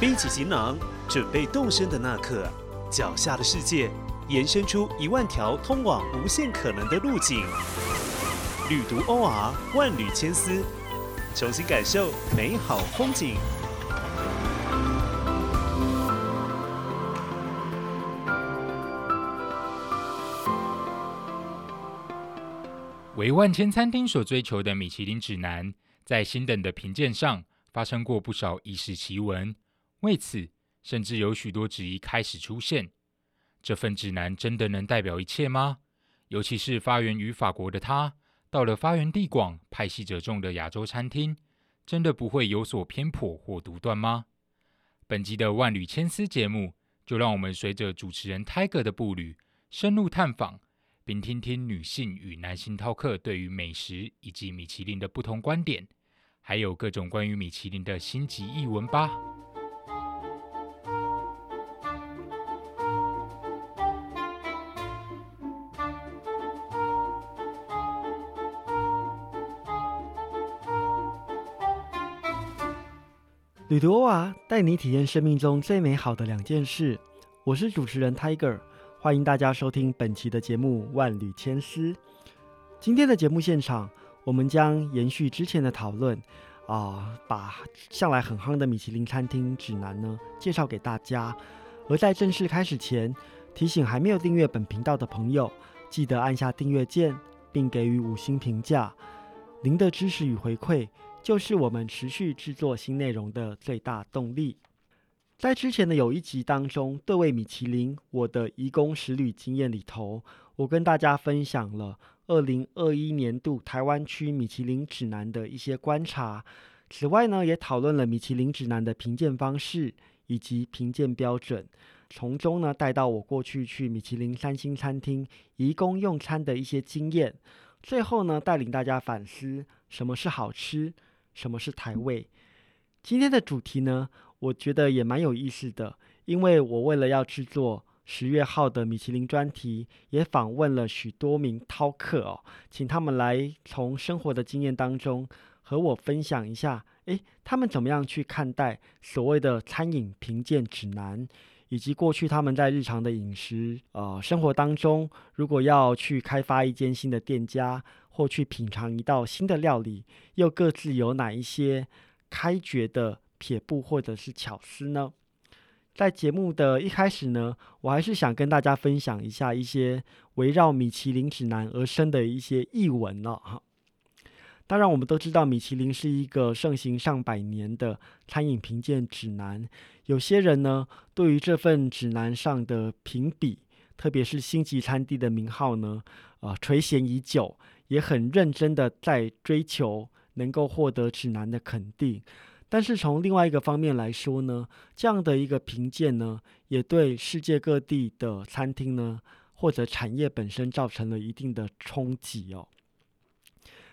背起行囊，准备动身的那刻，脚下的世界延伸出一万条通往无限可能的路径。旅途 OR 万缕千丝，重新感受美好风景。为万千餐厅所追求的米其林指南，在新等的评鉴上发生过不少轶事奇闻。为此，甚至有许多质疑开始出现：这份指南真的能代表一切吗？尤其是发源于法国的它，到了发源地广、派系者众的亚洲餐厅，真的不会有所偏颇或独断吗？本集的万缕千丝节目，就让我们随着主持人 Tiger 的步履，深入探访。并听听女性与男性饕客对于美食以及米其林的不同观点，还有各种关于米其林的星级异闻吧。旅途啊，带你体验生命中最美好的两件事。我是主持人 Tiger。欢迎大家收听本期的节目《万缕千丝》。今天的节目现场，我们将延续之前的讨论，啊，把向来很夯的米其林餐厅指南呢介绍给大家。而在正式开始前，提醒还没有订阅本频道的朋友，记得按下订阅键，并给予五星评价。您的支持与回馈，就是我们持续制作新内容的最大动力。在之前的有一集当中，对位米其林我的移工实旅经验里头，我跟大家分享了二零二一年度台湾区米其林指南的一些观察。此外呢，也讨论了米其林指南的评鉴方式以及评鉴标准，从中呢带到我过去去米其林三星餐厅移工用餐的一些经验。最后呢，带领大家反思什么是好吃，什么是台位。今天的主题呢？我觉得也蛮有意思的，因为我为了要制作十月号的米其林专题，也访问了许多名饕客哦，请他们来从生活的经验当中和我分享一下，诶，他们怎么样去看待所谓的餐饮评鉴指南，以及过去他们在日常的饮食呃生活当中，如果要去开发一间新的店家，或去品尝一道新的料理，又各自有哪一些开掘的。撇步或者是巧思呢？在节目的一开始呢，我还是想跟大家分享一下一些围绕米其林指南而生的一些译文了哈。当然，我们都知道米其林是一个盛行上百年的餐饮评鉴指南。有些人呢，对于这份指南上的评比，特别是星级餐厅的名号呢，呃，垂涎已久，也很认真的在追求能够获得指南的肯定。但是从另外一个方面来说呢，这样的一个评鉴呢，也对世界各地的餐厅呢，或者产业本身造成了一定的冲击哦。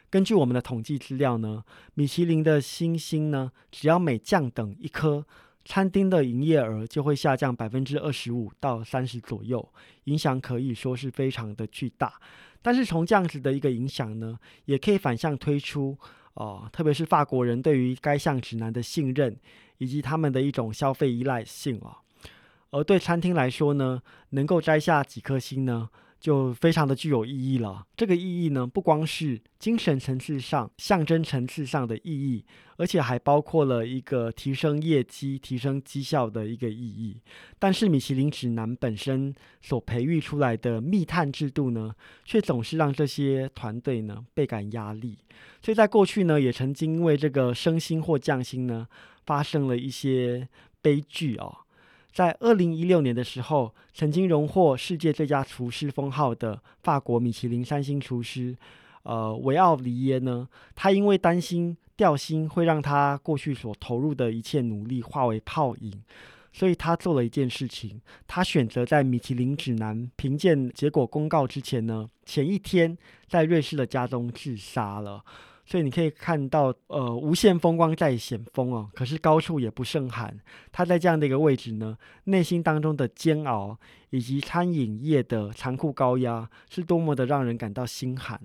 根据我们的统计资料呢，米其林的星星呢，只要每降等一颗，餐厅的营业额就会下降百分之二十五到三十左右，影响可以说是非常的巨大。但是从这样子的一个影响呢，也可以反向推出。哦，特别是法国人对于该项指南的信任，以及他们的一种消费依赖性哦。而对餐厅来说呢，能够摘下几颗星呢？就非常的具有意义了。这个意义呢，不光是精神层次上、象征层次上的意义，而且还包括了一个提升业绩、提升绩效的一个意义。但是，米其林指南本身所培育出来的密探制度呢，却总是让这些团队呢倍感压力。所以在过去呢，也曾经因为这个升薪或降薪呢，发生了一些悲剧哦。在二零一六年的时候，曾经荣获世界最佳厨师封号的法国米其林三星厨师，呃，维奥里耶呢，他因为担心掉星会让他过去所投入的一切努力化为泡影，所以他做了一件事情，他选择在米其林指南评鉴结果公告之前呢，前一天在瑞士的家中自杀了。所以你可以看到，呃，无限风光在险峰哦，可是高处也不胜寒。他在这样的一个位置呢，内心当中的煎熬以及餐饮业的残酷高压，是多么的让人感到心寒。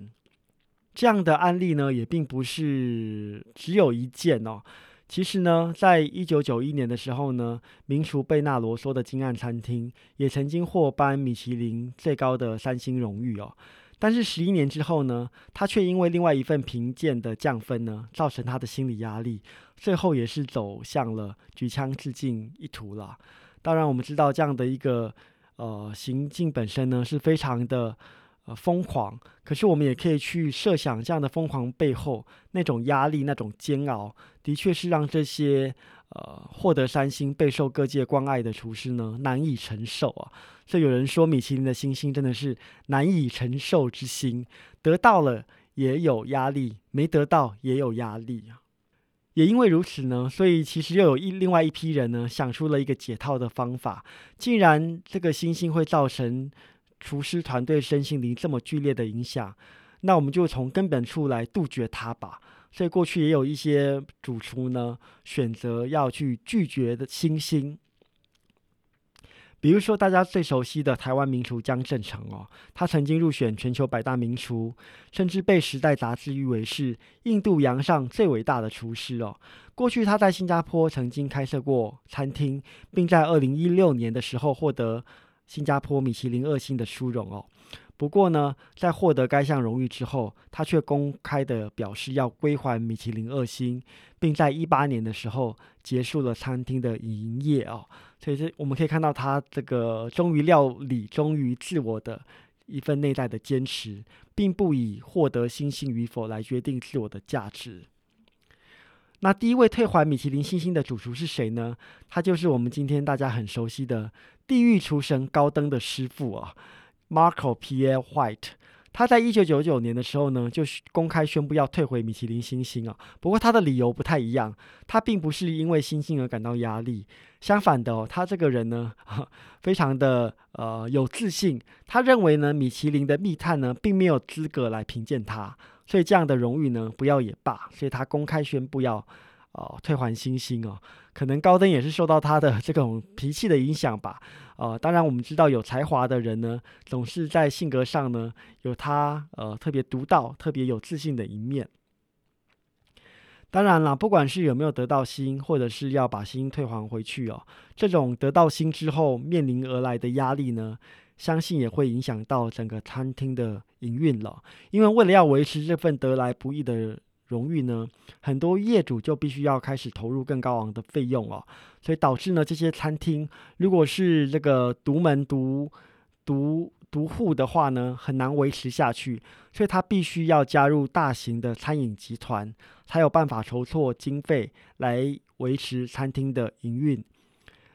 这样的案例呢，也并不是只有一件哦。其实呢，在一九九一年的时候呢，名厨贝纳罗说的金岸餐厅也曾经获颁米其林最高的三星荣誉哦。但是十一年之后呢，他却因为另外一份评鉴的降分呢，造成他的心理压力，最后也是走向了举枪自尽一途了。当然，我们知道这样的一个呃行径本身呢是非常的呃疯狂，可是我们也可以去设想这样的疯狂背后那种压力、那种煎熬，的确是让这些呃获得三星、备受各界关爱的厨师呢难以承受啊。所以有人说，米其林的星星真的是难以承受之星，得到了也有压力，没得到也有压力啊。也因为如此呢，所以其实又有一另外一批人呢，想出了一个解套的方法。既然这个星星会造成厨师团队身心灵这么剧烈的影响，那我们就从根本处来杜绝它吧。所以过去也有一些主厨呢，选择要去拒绝的星星。比如说，大家最熟悉的台湾名厨江正成哦，他曾经入选全球百大名厨，甚至被《时代》杂志誉为是印度洋上最伟大的厨师哦。过去他在新加坡曾经开设过餐厅，并在二零一六年的时候获得新加坡米其林二星的殊荣哦。不过呢，在获得该项荣誉之后，他却公开的表示要归还米其林二星，并在一八年的时候结束了餐厅的营业哦。所以这我们可以看到他这个忠于料理、忠于自我的一份内在的坚持，并不以获得星星与否来决定自我的价值。那第一位退还米其林星星的主厨是谁呢？他就是我们今天大家很熟悉的地狱厨神高登的师傅啊，Marco Pierre White。他在一九九九年的时候呢，就公开宣布要退回米其林星星啊。不过他的理由不太一样，他并不是因为星星而感到压力，相反的哦，他这个人呢，非常的呃有自信。他认为呢，米其林的密探呢，并没有资格来评鉴他，所以这样的荣誉呢，不要也罢。所以他公开宣布要哦退还星星哦。可能高登也是受到他的这种脾气的影响吧。呃，当然我们知道有才华的人呢，总是在性格上呢有他呃特别独到、特别有自信的一面。当然了，不管是有没有得到星，或者是要把星退还回去哦，这种得到星之后面临而来的压力呢，相信也会影响到整个餐厅的营运了。因为为了要维持这份得来不易的。荣誉呢，很多业主就必须要开始投入更高昂的费用哦，所以导致呢，这些餐厅如果是这个独门独独独户的话呢，很难维持下去，所以他必须要加入大型的餐饮集团，才有办法筹措经费来维持餐厅的营运。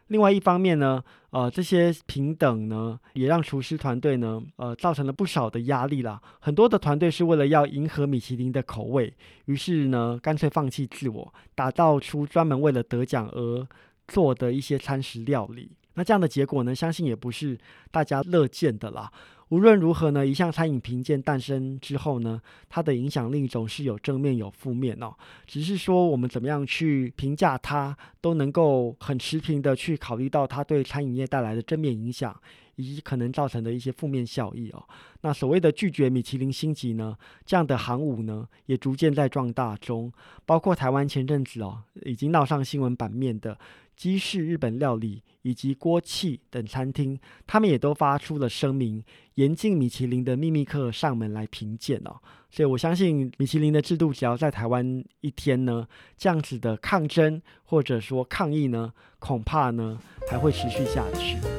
另外一方面呢，呃，这些平等呢，也让厨师团队呢，呃，造成了不少的压力啦。很多的团队是为了要迎合米其林的口味，于是呢，干脆放弃自我，打造出专门为了得奖而做的一些餐食料理。那这样的结果呢，相信也不是大家乐见的啦。无论如何呢，一项餐饮评鉴诞生之后呢，它的影响力总是有正面有负面哦。只是说我们怎么样去评价它，都能够很持平的去考虑到它对餐饮业带来的正面影响，以及可能造成的一些负面效益哦。那所谓的拒绝米其林星级呢，这样的行伍呢，也逐渐在壮大中。包括台湾前阵子哦，已经闹上新闻版面的。鸡式日本料理以及锅气等餐厅，他们也都发出了声明，严禁米其林的秘密客上门来评鉴哦。所以我相信米其林的制度，只要在台湾一天呢，这样子的抗争或者说抗议呢，恐怕呢还会持续下去。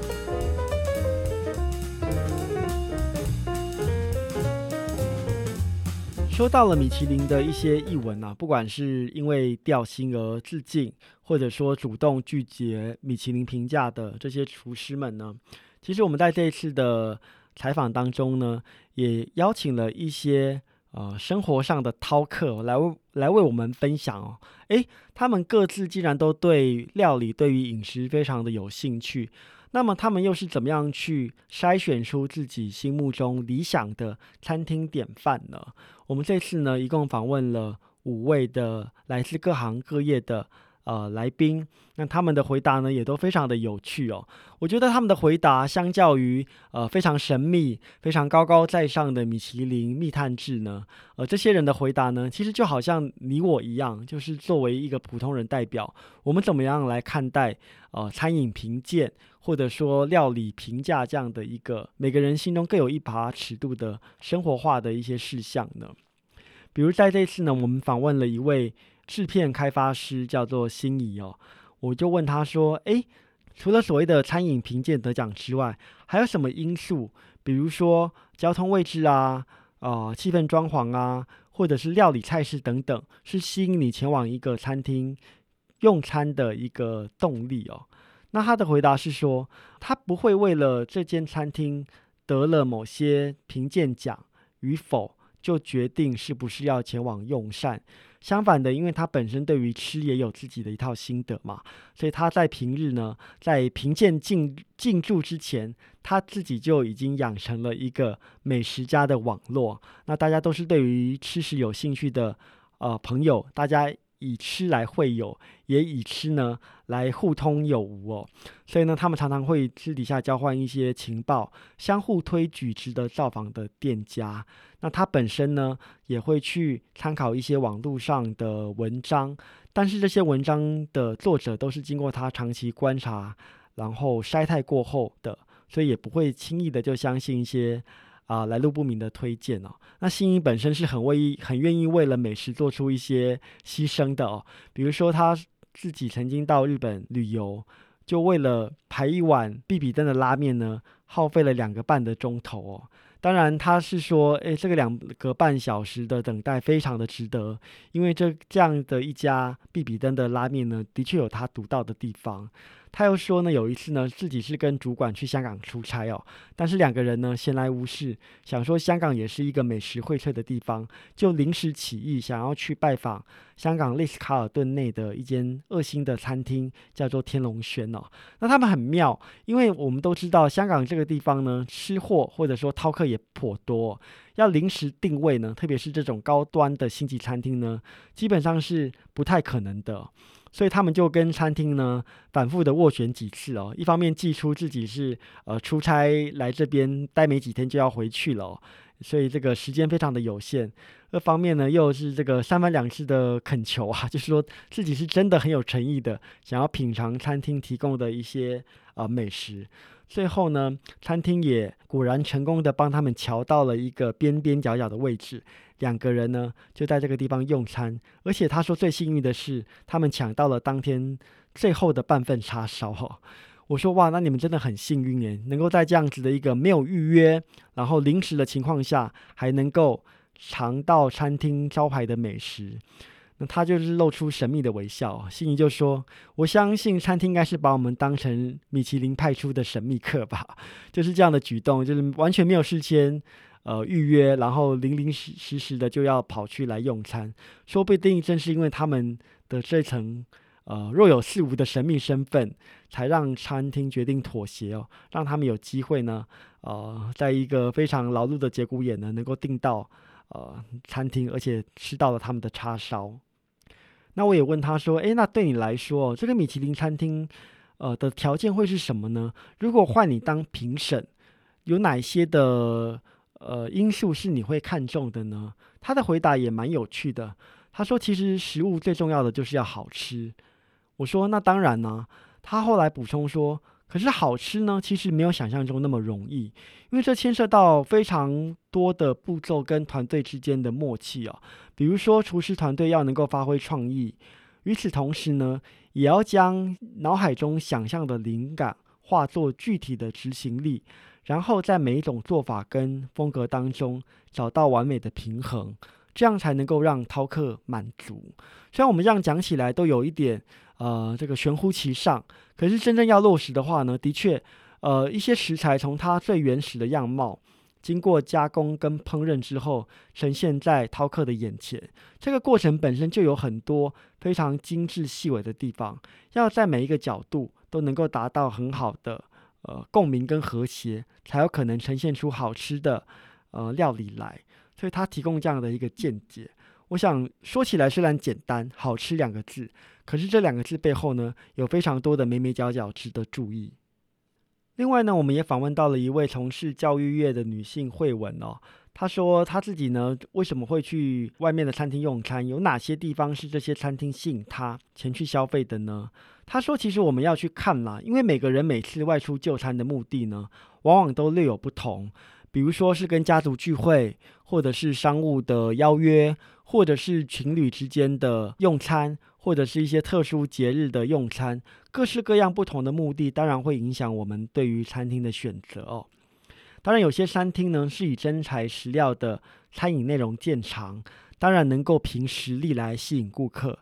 说到了米其林的一些译文啊，不管是因为掉星而致敬，或者说主动拒绝米其林评价的这些厨师们呢，其实我们在这一次的采访当中呢，也邀请了一些呃生活上的饕客来来为我们分享哦。诶，他们各自既然都对料理、对于饮食非常的有兴趣。那么他们又是怎么样去筛选出自己心目中理想的餐厅典范呢？我们这次呢，一共访问了五位的来自各行各业的呃来宾，那他们的回答呢也都非常的有趣哦。我觉得他们的回答相较于呃非常神秘、非常高高在上的米其林密探制呢，呃这些人的回答呢，其实就好像你我一样，就是作为一个普通人代表，我们怎么样来看待呃餐饮评鉴或者说料理评价这样的一个每个人心中各有一把尺度的生活化的一些事项呢？比如在这次呢，我们访问了一位制片开发师，叫做心仪哦，我就问他说：“诶，除了所谓的餐饮评鉴得奖之外，还有什么因素？比如说交通位置啊，啊，气氛装潢啊，或者是料理菜式等等，是吸引你前往一个餐厅用餐的一个动力哦？”那他的回答是说，他不会为了这间餐厅得了某些评鉴奖与否。就决定是不是要前往用膳。相反的，因为他本身对于吃也有自己的一套心得嘛，所以他在平日呢，在评鉴进进驻之前，他自己就已经养成了一个美食家的网络。那大家都是对于吃食有兴趣的呃朋友，大家。以吃来会友，也以吃呢来互通有无哦。所以呢，他们常常会私底下交换一些情报，相互推举值得造访的店家。那他本身呢，也会去参考一些网络上的文章，但是这些文章的作者都是经过他长期观察，然后筛汰过后的，所以也不会轻易的就相信一些。啊，来路不明的推荐哦。那心仪本身是很为很愿意为了美食做出一些牺牲的哦。比如说他自己曾经到日本旅游，就为了排一碗必比登的拉面呢，耗费了两个半的钟头哦。当然他是说，诶，这个两个半小时的等待非常的值得，因为这这样的一家必比登的拉面呢，的确有它独到的地方。他又说呢，有一次呢，自己是跟主管去香港出差哦，但是两个人呢闲来无事，想说香港也是一个美食荟萃的地方，就临时起意想要去拜访香港丽思卡尔顿内的一间二星的餐厅，叫做天龙轩哦。那他们很妙，因为我们都知道香港这个地方呢，吃货或者说饕客也颇多，要临时定位呢，特别是这种高端的星级餐厅呢，基本上是不太可能的。所以他们就跟餐厅呢反复的斡旋几次哦，一方面寄出自己是呃出差来这边待没几天就要回去了，所以这个时间非常的有限；二方面呢又是这个三番两次的恳求啊，就是说自己是真的很有诚意的，想要品尝餐厅提供的一些啊美食。最后呢，餐厅也果然成功的帮他们瞧到了一个边边角角的位置。两个人呢就在这个地方用餐，而且他说最幸运的是，他们抢到了当天最后的半份叉烧。我说哇，那你们真的很幸运耶，能够在这样子的一个没有预约，然后临时的情况下，还能够尝到餐厅招牌的美食。那他就是露出神秘的微笑，心仪就说：“我相信餐厅应该是把我们当成米其林派出的神秘客吧。”就是这样的举动，就是完全没有事先。呃，预约，然后零零实实时的就要跑去来用餐，说不定正是因为他们的这层呃若有似无的神秘身份，才让餐厅决定妥协哦，让他们有机会呢，呃，在一个非常劳碌的节骨眼呢，能够订到呃餐厅，而且吃到了他们的叉烧。那我也问他说，诶，那对你来说，这个米其林餐厅呃的条件会是什么呢？如果换你当评审，有哪些的？呃，因素是你会看重的呢？他的回答也蛮有趣的。他说：“其实食物最重要的就是要好吃。”我说：“那当然呢。”他后来补充说：“可是好吃呢，其实没有想象中那么容易，因为这牵涉到非常多的步骤跟团队之间的默契哦。比如说，厨师团队要能够发挥创意，与此同时呢，也要将脑海中想象的灵感化作具体的执行力。”然后在每一种做法跟风格当中找到完美的平衡，这样才能够让饕客满足。虽然我们这样讲起来都有一点呃这个玄乎其上，可是真正要落实的话呢，的确呃一些食材从它最原始的样貌，经过加工跟烹饪之后，呈现在饕客的眼前，这个过程本身就有很多非常精致细微的地方，要在每一个角度都能够达到很好的。呃，共鸣跟和谐才有可能呈现出好吃的呃料理来，所以他提供这样的一个见解，我想说起来虽然简单，好吃两个字，可是这两个字背后呢，有非常多的眉眉角角值得注意。另外呢，我们也访问到了一位从事教育业的女性慧文哦，她说她自己呢为什么会去外面的餐厅用餐？有哪些地方是这些餐厅吸引她前去消费的呢？她说，其实我们要去看啦，因为每个人每次外出就餐的目的呢，往往都略有不同。比如说是跟家族聚会，或者是商务的邀约，或者是情侣之间的用餐。或者是一些特殊节日的用餐，各式各样不同的目的，当然会影响我们对于餐厅的选择哦。当然，有些餐厅呢是以真材实料的餐饮内容见长，当然能够凭实力来吸引顾客。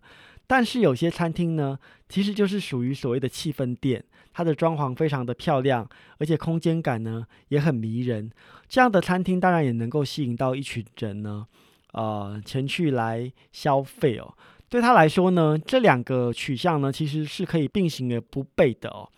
但是有些餐厅呢，其实就是属于所谓的气氛店，它的装潢非常的漂亮，而且空间感呢也很迷人。这样的餐厅当然也能够吸引到一群人呢，呃，前去来消费哦。对他来说呢，这两个取向呢，其实是可以并行而不悖的哦。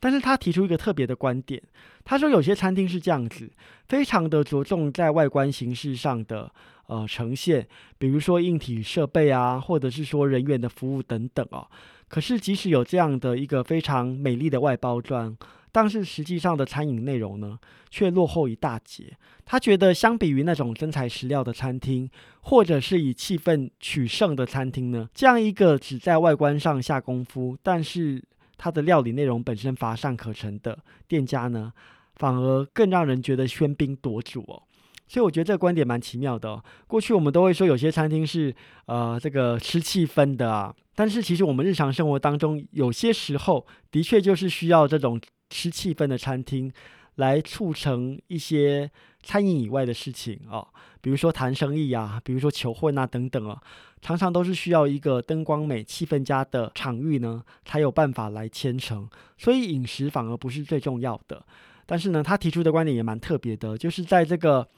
但是他提出一个特别的观点，他说有些餐厅是这样子，非常的着重在外观形式上的呃呈现，比如说硬体设备啊，或者是说人员的服务等等哦。可是即使有这样的一个非常美丽的外包装。但是实际上的餐饮内容呢，却落后一大截。他觉得，相比于那种真材实料的餐厅，或者是以气氛取胜的餐厅呢，这样一个只在外观上下功夫，但是它的料理内容本身乏善可陈的店家呢，反而更让人觉得喧宾夺主哦。所以我觉得这个观点蛮奇妙的。过去我们都会说有些餐厅是呃这个吃气氛的啊，但是其实我们日常生活当中有些时候的确就是需要这种。吃气氛的餐厅，来促成一些餐饮以外的事情啊，比如说谈生意啊，比如说求婚啊等等啊，常常都是需要一个灯光美、气氛佳的场域呢，才有办法来牵成。所以饮食反而不是最重要的。但是呢，他提出的观点也蛮特别的，就是在这个。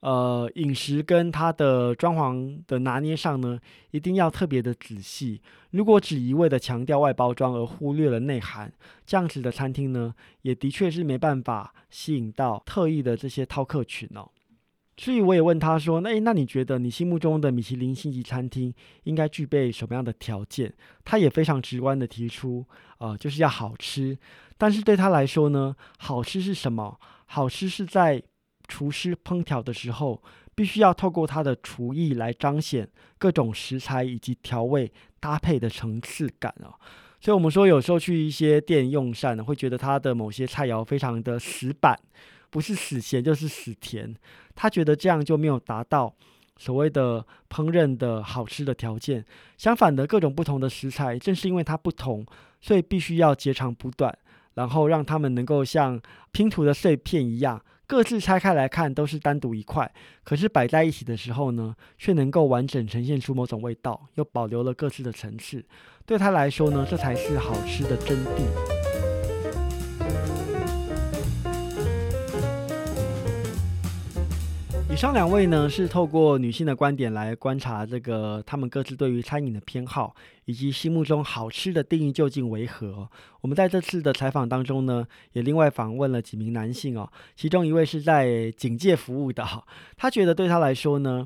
呃，饮食跟它的装潢的拿捏上呢，一定要特别的仔细。如果只一味的强调外包装而忽略了内涵，这样子的餐厅呢，也的确是没办法吸引到特意的这些饕客群哦。所以我也问他说：“那那你觉得你心目中的米其林星级餐厅应该具备什么样的条件？”他也非常直观的提出，呃，就是要好吃。但是对他来说呢，好吃是什么？好吃是在。厨师烹调的时候，必须要透过他的厨艺来彰显各种食材以及调味搭配的层次感哦。所以，我们说有时候去一些店用膳，会觉得他的某些菜肴非常的死板，不是死咸就是死甜。他觉得这样就没有达到所谓的烹饪的好吃的条件。相反的，各种不同的食材，正是因为它不同，所以必须要截长补短，然后让他们能够像拼图的碎片一样。各自拆开来看都是单独一块，可是摆在一起的时候呢，却能够完整呈现出某种味道，又保留了各自的层次。对他来说呢，这才是好吃的真谛。上两位呢，是透过女性的观点来观察这个他们各自对于餐饮的偏好，以及心目中好吃的定义究竟为何。我们在这次的采访当中呢，也另外访问了几名男性哦，其中一位是在警界服务的，他觉得对他来说呢，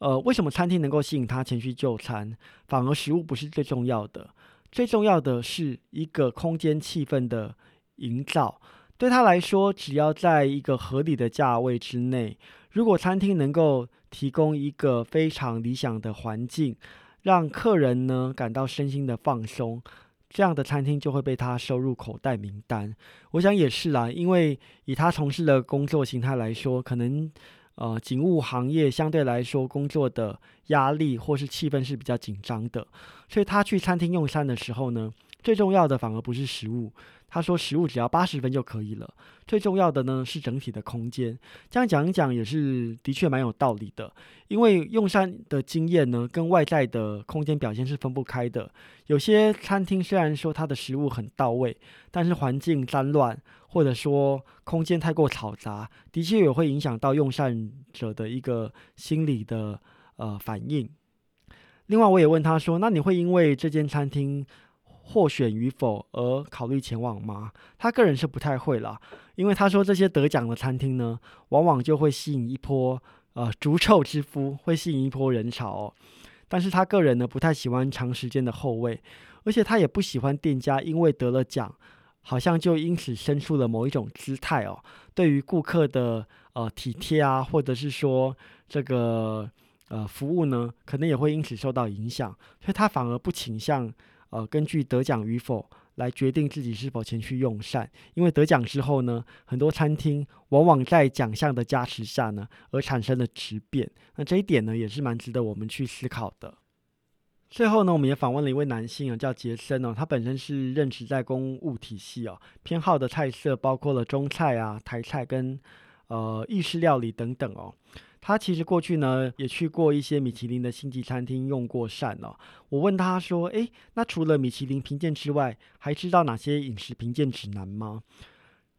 呃，为什么餐厅能够吸引他前去就餐，反而食物不是最重要的，最重要的是一个空间气氛的营造。对他来说，只要在一个合理的价位之内。如果餐厅能够提供一个非常理想的环境，让客人呢感到身心的放松，这样的餐厅就会被他收入口袋名单。我想也是啦，因为以他从事的工作形态来说，可能呃警务行业相对来说工作的压力或是气氛是比较紧张的，所以他去餐厅用餐的时候呢，最重要的反而不是食物。他说：“食物只要八十分就可以了，最重要的呢是整体的空间。这样讲一讲也是的确蛮有道理的。因为用膳的经验呢，跟外在的空间表现是分不开的。有些餐厅虽然说它的食物很到位，但是环境脏乱，或者说空间太过嘈杂，的确也会影响到用膳者的一个心理的呃反应。另外，我也问他说：‘那你会因为这间餐厅？’”获选与否而考虑前往吗？他个人是不太会啦，因为他说这些得奖的餐厅呢，往往就会吸引一波呃逐臭之夫，会吸引一波人潮。但是他个人呢不太喜欢长时间的后位，而且他也不喜欢店家因为得了奖，好像就因此生出了某一种姿态哦，对于顾客的呃体贴啊，或者是说这个呃服务呢，可能也会因此受到影响，所以他反而不倾向呃根据得奖与否。来决定自己是否前去用膳，因为得奖之后呢，很多餐厅往往在奖项的加持下呢，而产生了质变。那这一点呢，也是蛮值得我们去思考的。最后呢，我们也访问了一位男性啊，叫杰森哦，他本身是任职在公务体系哦，偏好的菜色包括了中菜啊、台菜跟呃意式料理等等哦。他其实过去呢也去过一些米其林的星级餐厅用过膳哦。我问他说：“诶，那除了米其林评鉴之外，还知道哪些饮食评鉴指南吗？”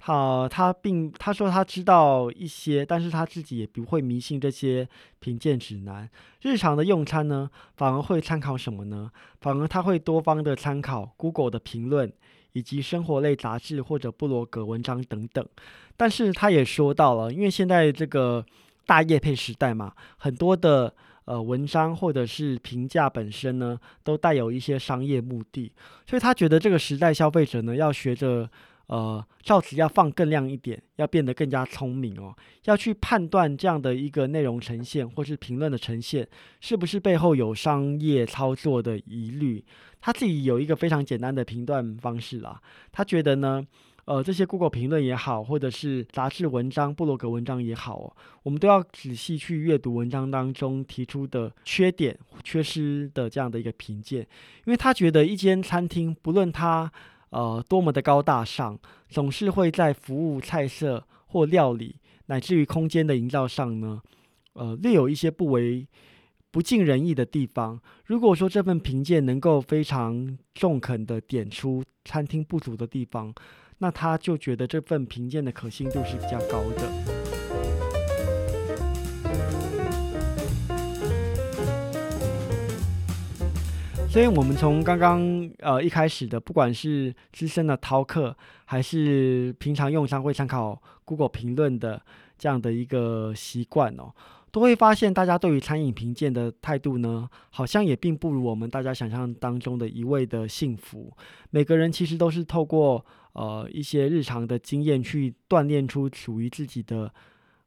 好，他并他说他知道一些，但是他自己也不会迷信这些评鉴指南。日常的用餐呢，反而会参考什么呢？反而他会多方的参考 Google 的评论，以及生活类杂志或者布罗格文章等等。但是他也说到了，因为现在这个。大业配时代嘛，很多的呃文章或者是评价本身呢，都带有一些商业目的，所以他觉得这个时代消费者呢，要学着呃，照此要放更亮一点，要变得更加聪明哦，要去判断这样的一个内容呈现或是评论的呈现，是不是背后有商业操作的疑虑。他自己有一个非常简单的评断方式啦，他觉得呢。呃，这些 Google 评论也好，或者是杂志文章、布洛格文章也好哦，我们都要仔细去阅读文章当中提出的缺点、缺失的这样的一个评鉴，因为他觉得一间餐厅不论它呃多么的高大上，总是会在服务、菜色或料理，乃至于空间的营造上呢，呃，略有一些不为不尽人意的地方。如果说这份评鉴能够非常中肯的点出餐厅不足的地方，那他就觉得这份评鉴的可信度是比较高的。所以，我们从刚刚呃一开始的，不管是资深的饕客，还是平常用餐会参考 Google 评论的这样的一个习惯哦。都会发现，大家对于餐饮评鉴的态度呢，好像也并不如我们大家想象当中的一味的幸福。每个人其实都是透过呃一些日常的经验去锻炼出属于自己的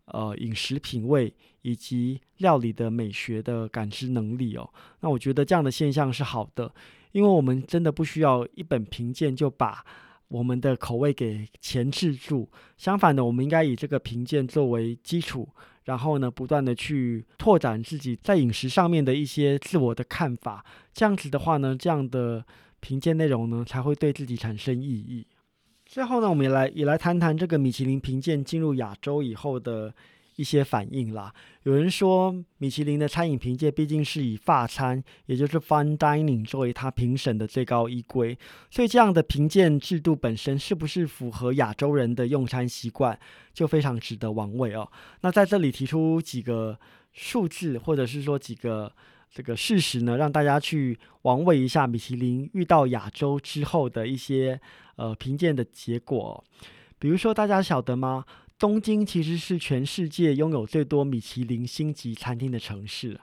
呃饮食品味以及料理的美学的感知能力哦。那我觉得这样的现象是好的，因为我们真的不需要一本评鉴就把我们的口味给钳制住。相反的，我们应该以这个评鉴作为基础。然后呢，不断的去拓展自己在饮食上面的一些自我的看法，这样子的话呢，这样的评鉴内容呢，才会对自己产生意义。最后呢，我们也来也来谈谈这个米其林评鉴进入亚洲以后的。一些反应啦，有人说米其林的餐饮评鉴毕竟是以法餐，也就是 fine dining 作为它评审的最高依规，所以这样的评鉴制度本身是不是符合亚洲人的用餐习惯，就非常值得玩味哦。那在这里提出几个数字，或者是说几个这个事实呢，让大家去玩味一下米其林遇到亚洲之后的一些呃评鉴的结果。比如说，大家晓得吗？东京其实是全世界拥有最多米其林星级餐厅的城市。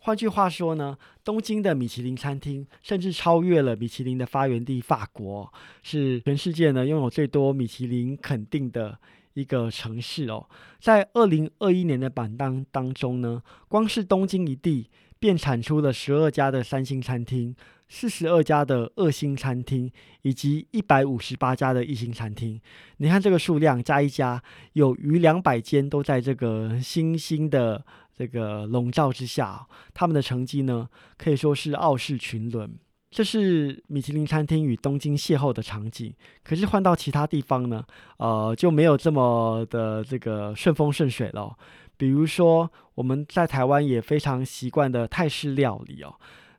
换句话说呢，东京的米其林餐厅甚至超越了米其林的发源地法国，是全世界呢拥有最多米其林肯定的一个城市哦。在二零二一年的榜单当中呢，光是东京一地便产出了十二家的三星餐厅。四十二家的二星餐厅，以及一百五十八家的一星餐厅，你看这个数量加一加，有逾两百间都在这个新兴的这个笼罩之下，他们的成绩呢可以说是傲视群伦。这是米其林餐厅与东京邂逅的场景。可是换到其他地方呢，呃，就没有这么的这个顺风顺水了。比如说我们在台湾也非常习惯的泰式料理哦。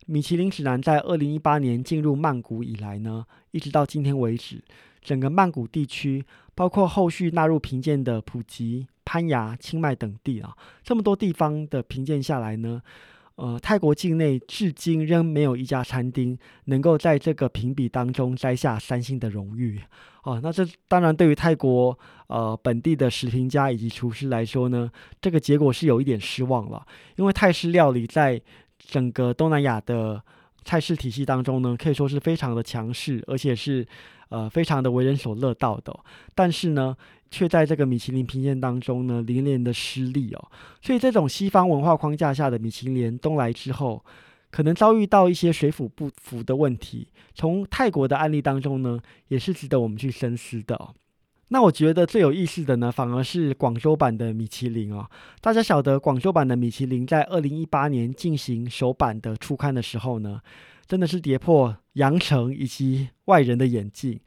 米其林指南在二零一八年进入曼谷以来呢，一直到今天为止，整个曼谷地区，包括后续纳入评鉴的普吉、攀牙、清迈等地啊，这么多地方的评鉴下来呢，呃，泰国境内至今仍没有一家餐厅能够在这个评比当中摘下三星的荣誉。哦，那这当然对于泰国呃本地的食评家以及厨师来说呢，这个结果是有一点失望了，因为泰式料理在整个东南亚的菜式体系当中呢，可以说是非常的强势，而且是呃非常的为人所乐道的。但是呢，却在这个米其林评鉴当中呢，连连的失利哦。所以这种西方文化框架下的米其林东来之后，可能遭遇到一些水土不服的问题。从泰国的案例当中呢，也是值得我们去深思的。那我觉得最有意思的呢，反而是广州版的米其林哦。大家晓得，广州版的米其林在二零一八年进行首版的初刊的时候呢，真的是跌破羊城以及外人的眼镜。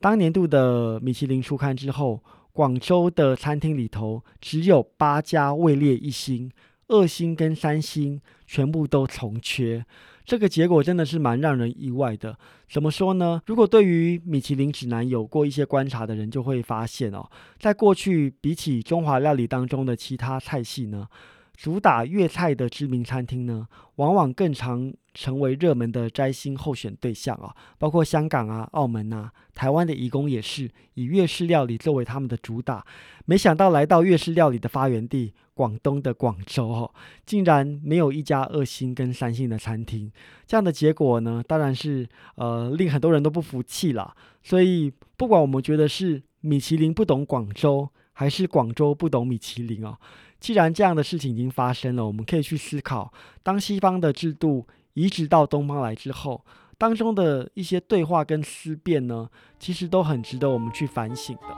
当年度的米其林初刊之后，广州的餐厅里头只有八家位列一星，二星跟三星全部都从缺。这个结果真的是蛮让人意外的。怎么说呢？如果对于米其林指南有过一些观察的人，就会发现哦，在过去比起中华料理当中的其他菜系呢，主打粤菜的知名餐厅呢，往往更常成为热门的摘星候选对象啊。包括香港啊、澳门啊、台湾的义工也是以粤式料理作为他们的主打。没想到来到粤式料理的发源地。广东的广州哦，竟然没有一家二星跟三星的餐厅，这样的结果呢，当然是呃令很多人都不服气了。所以不管我们觉得是米其林不懂广州，还是广州不懂米其林哦，既然这样的事情已经发生了，我们可以去思考，当西方的制度移植到东方来之后，当中的一些对话跟思辨呢，其实都很值得我们去反省的。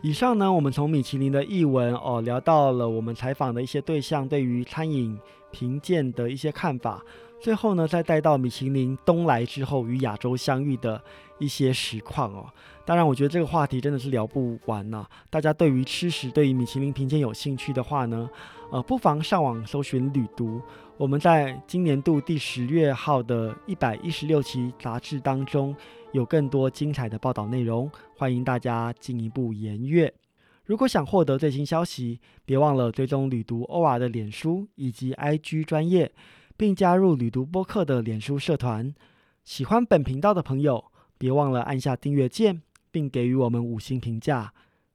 以上呢，我们从米其林的译文哦，聊到了我们采访的一些对象对于餐饮评鉴的一些看法。最后呢，再带到米其林东来之后与亚洲相遇的一些实况哦。当然，我觉得这个话题真的是聊不完呐。大家对于吃食、对于米其林评鉴有兴趣的话呢，呃，不妨上网搜寻旅读。我们在今年度第十月号的一百一十六期杂志当中。有更多精彩的报道内容，欢迎大家进一步研阅。如果想获得最新消息，别忘了追踪旅读 OR 的脸书以及 IG 专业，并加入旅读播客的脸书社团。喜欢本频道的朋友，别忘了按下订阅键，并给予我们五星评价。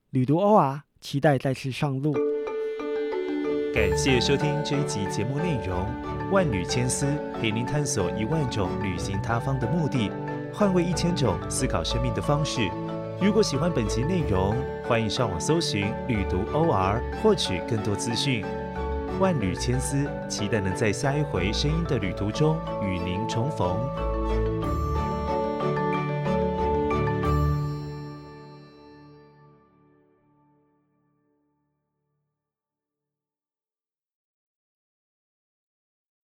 旅读 OR，期待再次上路。感谢收听这一集节目内容，万缕千丝陪您探索一万种旅行他方的目的。换位一千种思考生命的方式。如果喜欢本集内容，欢迎上网搜寻“旅读 OR” 获取更多资讯。万缕千丝，期待能在下一回声音的旅途中与您重逢。